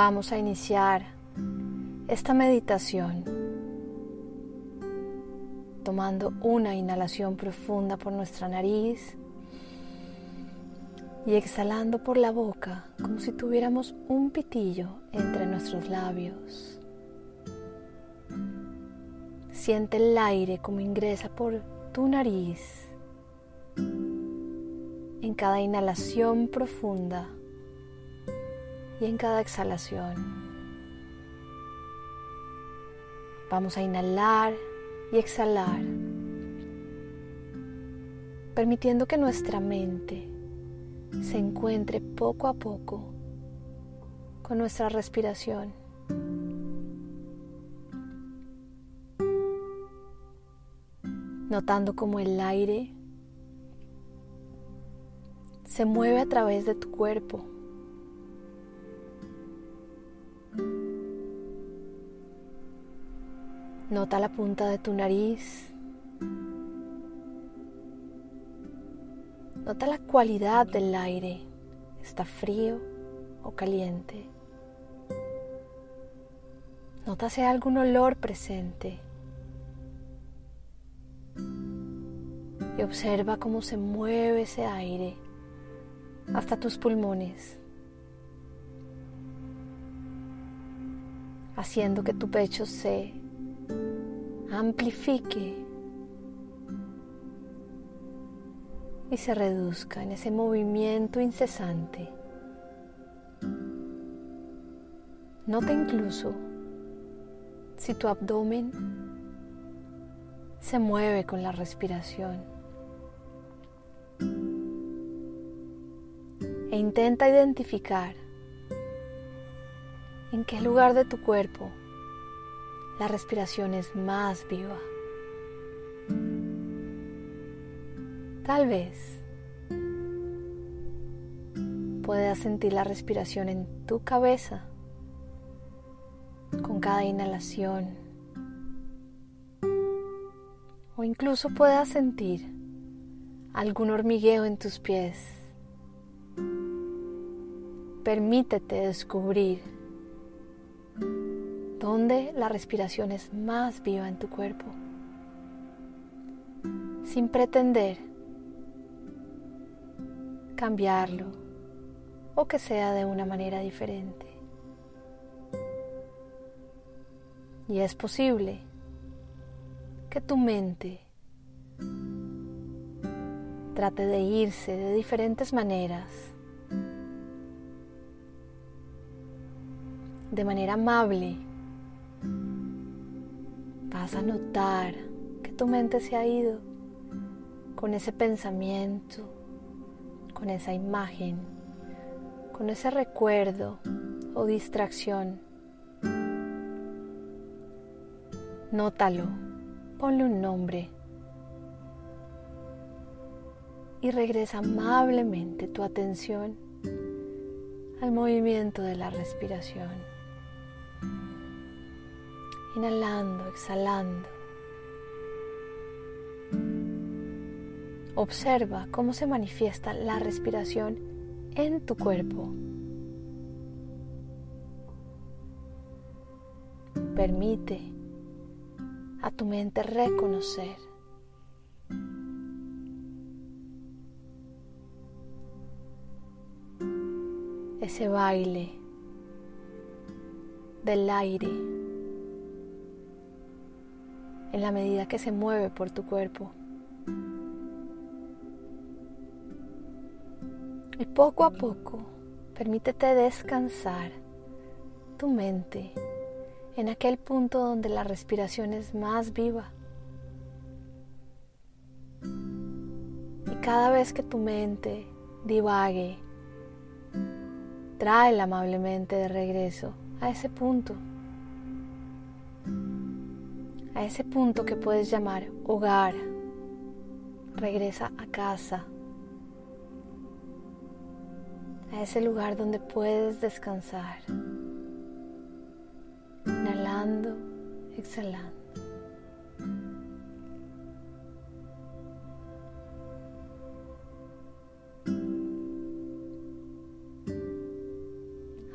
vamos a iniciar esta meditación tomando una inhalación profunda por nuestra nariz y exhalando por la boca como si tuviéramos un pitillo entre nuestros labios. Siente el aire como ingresa por tu nariz en cada inhalación profunda y en cada exhalación. Vamos a inhalar y exhalar, permitiendo que nuestra mente se encuentre poco a poco con nuestra respiración. Notando como el aire se mueve a través de tu cuerpo. Nota la punta de tu nariz. Nota la cualidad del aire. ¿Está frío o caliente? Nota si hay algún olor presente. Y observa cómo se mueve ese aire hasta tus pulmones, haciendo que tu pecho se amplifique y se reduzca en ese movimiento incesante. Nota incluso si tu abdomen se mueve con la respiración. E intenta identificar en qué lugar de tu cuerpo la respiración es más viva. Tal vez puedas sentir la respiración en tu cabeza con cada inhalación. O incluso puedas sentir algún hormigueo en tus pies. Permítete descubrir dónde la respiración es más viva en tu cuerpo, sin pretender cambiarlo o que sea de una manera diferente. Y es posible que tu mente trate de irse de diferentes maneras, de manera amable. Vas a notar que tu mente se ha ido con ese pensamiento con esa imagen, con ese recuerdo o distracción. Nótalo, ponle un nombre y regresa amablemente tu atención al movimiento de la respiración. Inhalando, exhalando. Observa cómo se manifiesta la respiración en tu cuerpo. Permite a tu mente reconocer ese baile del aire en la medida que se mueve por tu cuerpo. Y poco a poco, permítete descansar tu mente en aquel punto donde la respiración es más viva. Y cada vez que tu mente divague, tráela amablemente de regreso a ese punto. A ese punto que puedes llamar hogar. Regresa a casa a ese lugar donde puedes descansar. Inhalando, exhalando.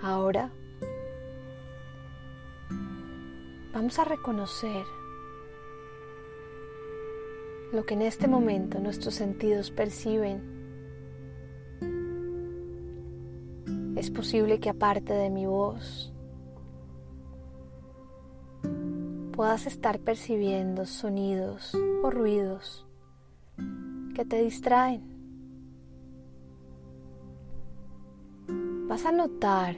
Ahora Vamos a reconocer lo que en este momento nuestros sentidos perciben. Es posible que aparte de mi voz puedas estar percibiendo sonidos o ruidos que te distraen. Vas a notar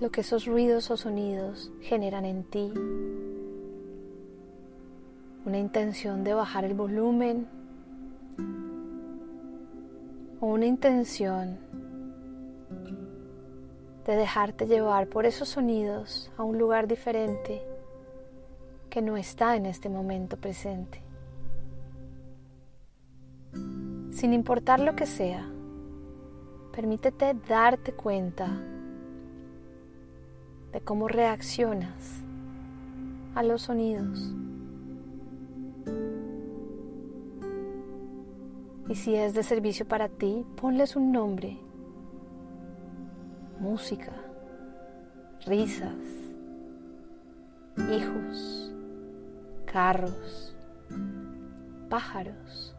lo que esos ruidos o sonidos generan en ti. Una intención de bajar el volumen o una intención de dejarte llevar por esos sonidos a un lugar diferente que no está en este momento presente. Sin importar lo que sea, permítete darte cuenta de cómo reaccionas a los sonidos. Y si es de servicio para ti, ponles un nombre. Música, risas, hijos carros, pájaros.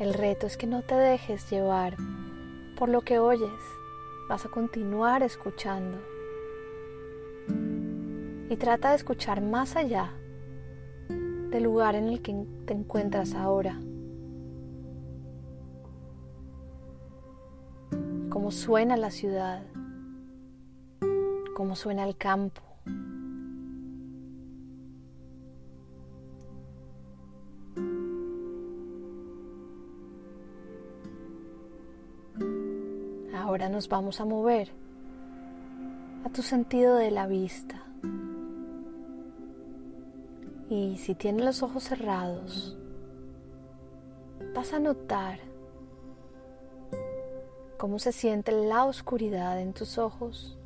El reto es que no te dejes llevar por lo que oyes. Vas a continuar escuchando. Y trata de escuchar más allá del lugar en el que te encuentras ahora. cómo suena la ciudad, cómo suena el campo. Ahora nos vamos a mover a tu sentido de la vista. Y si tienes los ojos cerrados, vas a notar cómo se siente la oscuridad en tus ojos.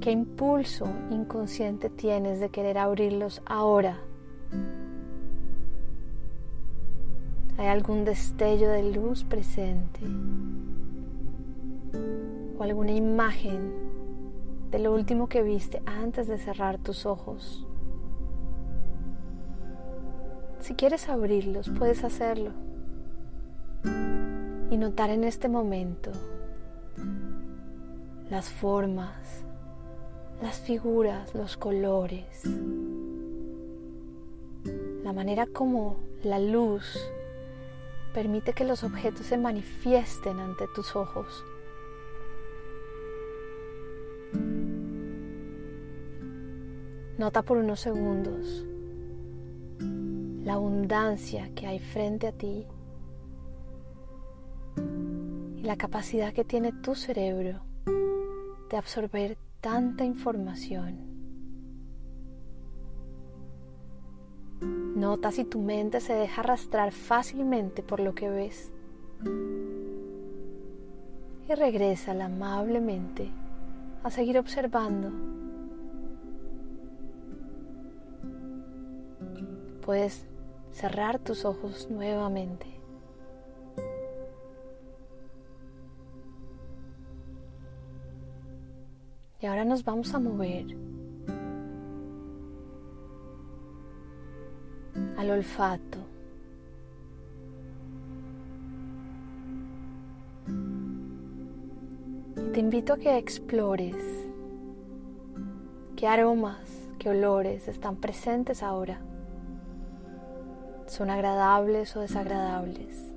¿Qué impulso inconsciente tienes de querer abrirlos ahora? ¿Hay algún destello de luz presente? ¿O alguna imagen de lo último que viste antes de cerrar tus ojos? Si quieres abrirlos, puedes hacerlo y notar en este momento las formas, las figuras, los colores, la manera como la luz permite que los objetos se manifiesten ante tus ojos. Nota por unos segundos la abundancia que hay frente a ti y la capacidad que tiene tu cerebro de absorber tanta información. Nota si tu mente se deja arrastrar fácilmente por lo que ves y regresa amablemente a seguir observando. Puedes cerrar tus ojos nuevamente. Y ahora nos vamos a mover al olfato. Y te invito a que explores qué aromas, qué olores están presentes ahora. ¿Son agradables o desagradables?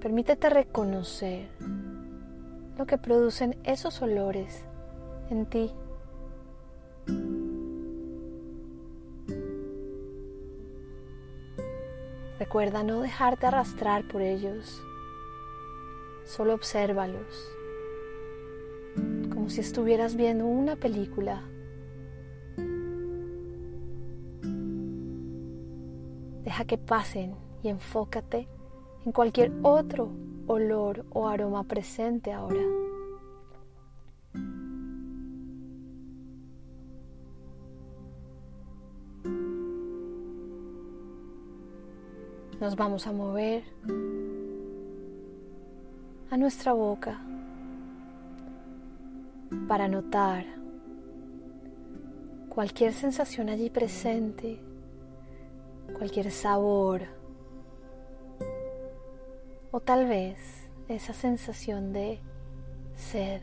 Permítete reconocer lo que producen esos olores en ti. Recuerda no dejarte arrastrar por ellos, solo obsérvalos, como si estuvieras viendo una película. Que pasen y enfócate en cualquier otro olor o aroma presente ahora. nos vamos a mover a nuestra boca para notar cualquier sensación allí presente, cualquier sabor o tal vez esa sensación de sed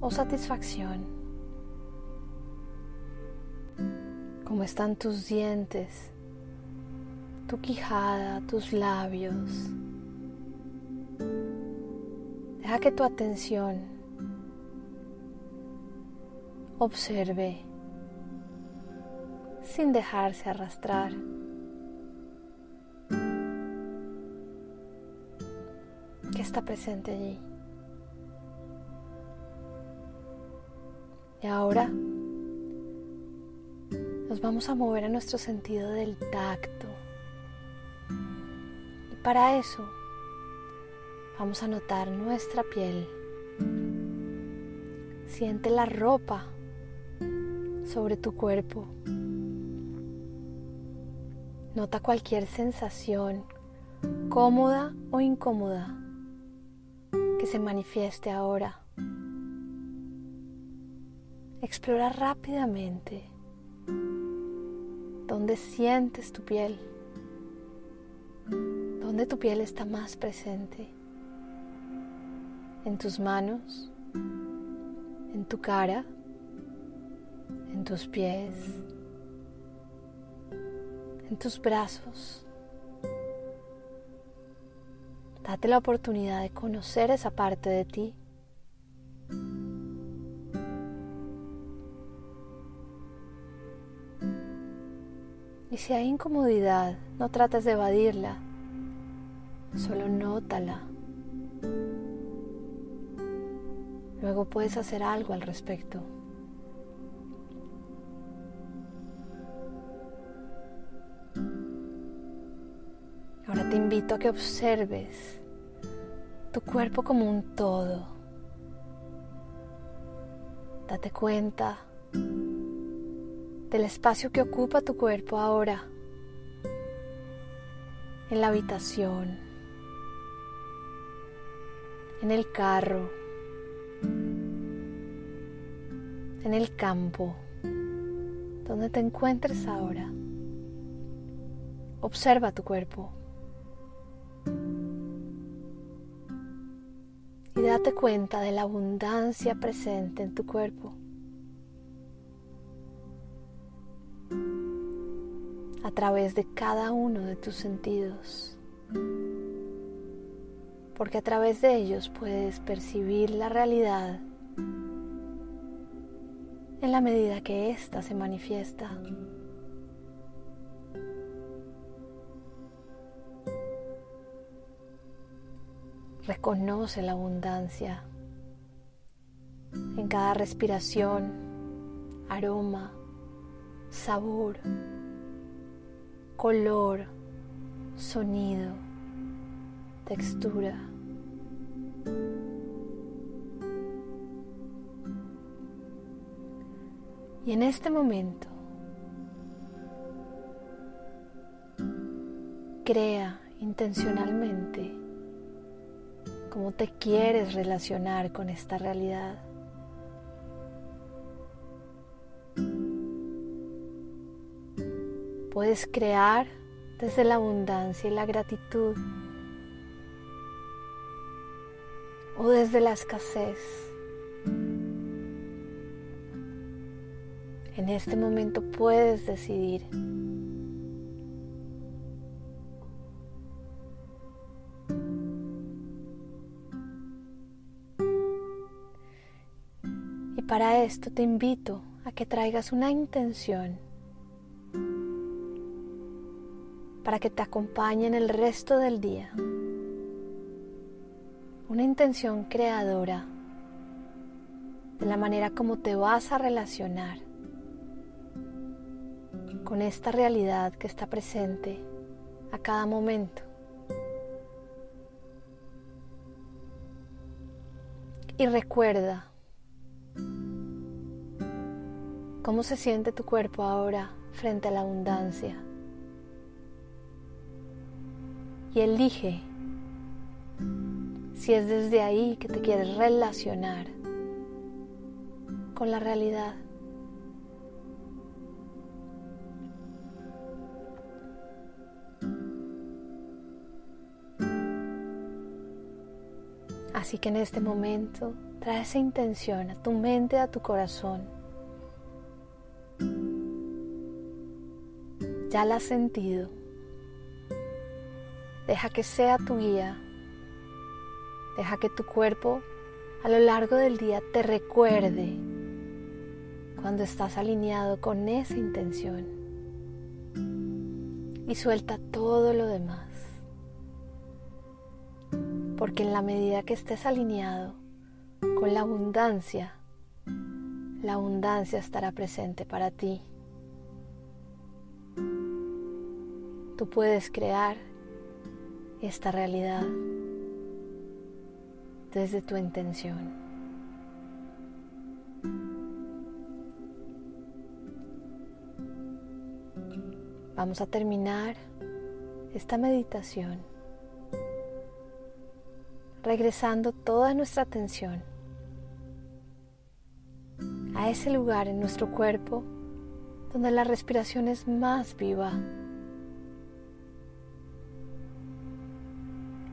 o satisfacción. ¿Cómo están tus dientes? tu quijada, tus labios. Deja que tu atención observe sin dejarse arrastrar. ¿Qué está presente allí? Y ahora nos vamos a mover a nuestro sentido del tacto. Para eso vamos a notar nuestra piel. Siente la ropa sobre tu cuerpo. Nota cualquier sensación cómoda o incómoda que se manifieste ahora. Explora rápidamente dónde sientes tu piel. ¿Dónde tu piel está más presente? ¿En tus manos? ¿En tu cara? ¿En tus pies? ¿En tus brazos? Date la oportunidad de conocer esa parte de ti. Y si hay incomodidad, no trates de evadirla Solo nótala. Luego puedes hacer algo al respecto. Ahora te invito a que observes tu cuerpo como un todo. Date cuenta del espacio que ocupa tu cuerpo ahora en la habitación en el carro, en el campo, donde te encuentres ahora. Observa tu cuerpo y date cuenta de la abundancia presente en tu cuerpo. a través de cada uno de tus sentidos porque a través de ellos puedes percibir la realidad en la medida que ésta se manifiesta. Reconoce la abundancia en cada respiración, aroma, sabor, color, sonido, textura. Y en este momento, crea intencionalmente cómo te quieres relacionar con esta realidad. Puedes crear desde la abundancia y la gratitud o desde la escasez. En este momento puedes decidir. Para esto te invito a que traigas una intención para que te acompañe en el resto del día una intención creadora de la manera como te vas a relacionar con esta realidad que está presente a cada momento. Y recuerda cómo se siente tu cuerpo ahora frente a la abundancia. y elige si es desde ahí que te quieres relacionar con la realidad. Así que en este momento trae esa intención a tu mente, a tu corazón. Ya la has sentido. Deja que sea tu guía. Deja que tu cuerpo a lo largo del día te recuerde cuando estás alineado con esa intención. Y suelta todo lo demás porque en la medida que estés alineado con la abundancia, la abundancia estará presente para ti. Tú puedes crear esta realidad desde tu intención. Vamos a terminar esta meditación regresando toda nuestra atención a ese lugar en nuestro cuerpo donde la respiración es más viva.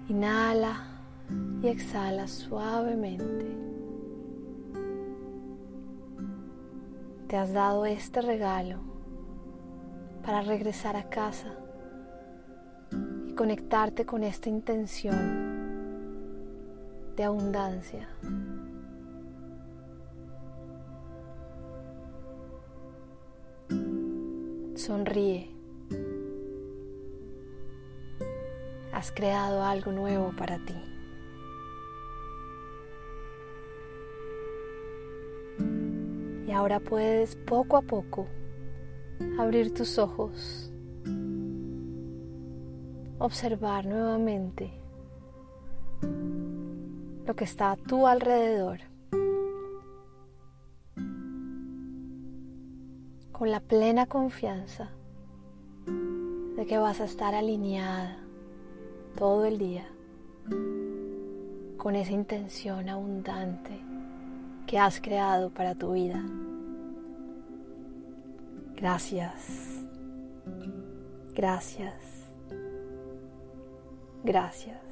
Inhala y exhala suavemente. Te has dado este regalo para regresar a casa y conectarte con esta intención de abundancia. Sonríe. Has creado algo nuevo para ti. Y ahora puedes poco a poco abrir tus ojos, observar nuevamente lo que está a tu alrededor. Con la plena confianza de que vas a estar alineada todo el día con esa intención abundante que has creado para tu vida. Gracias. Gracias. Gracias.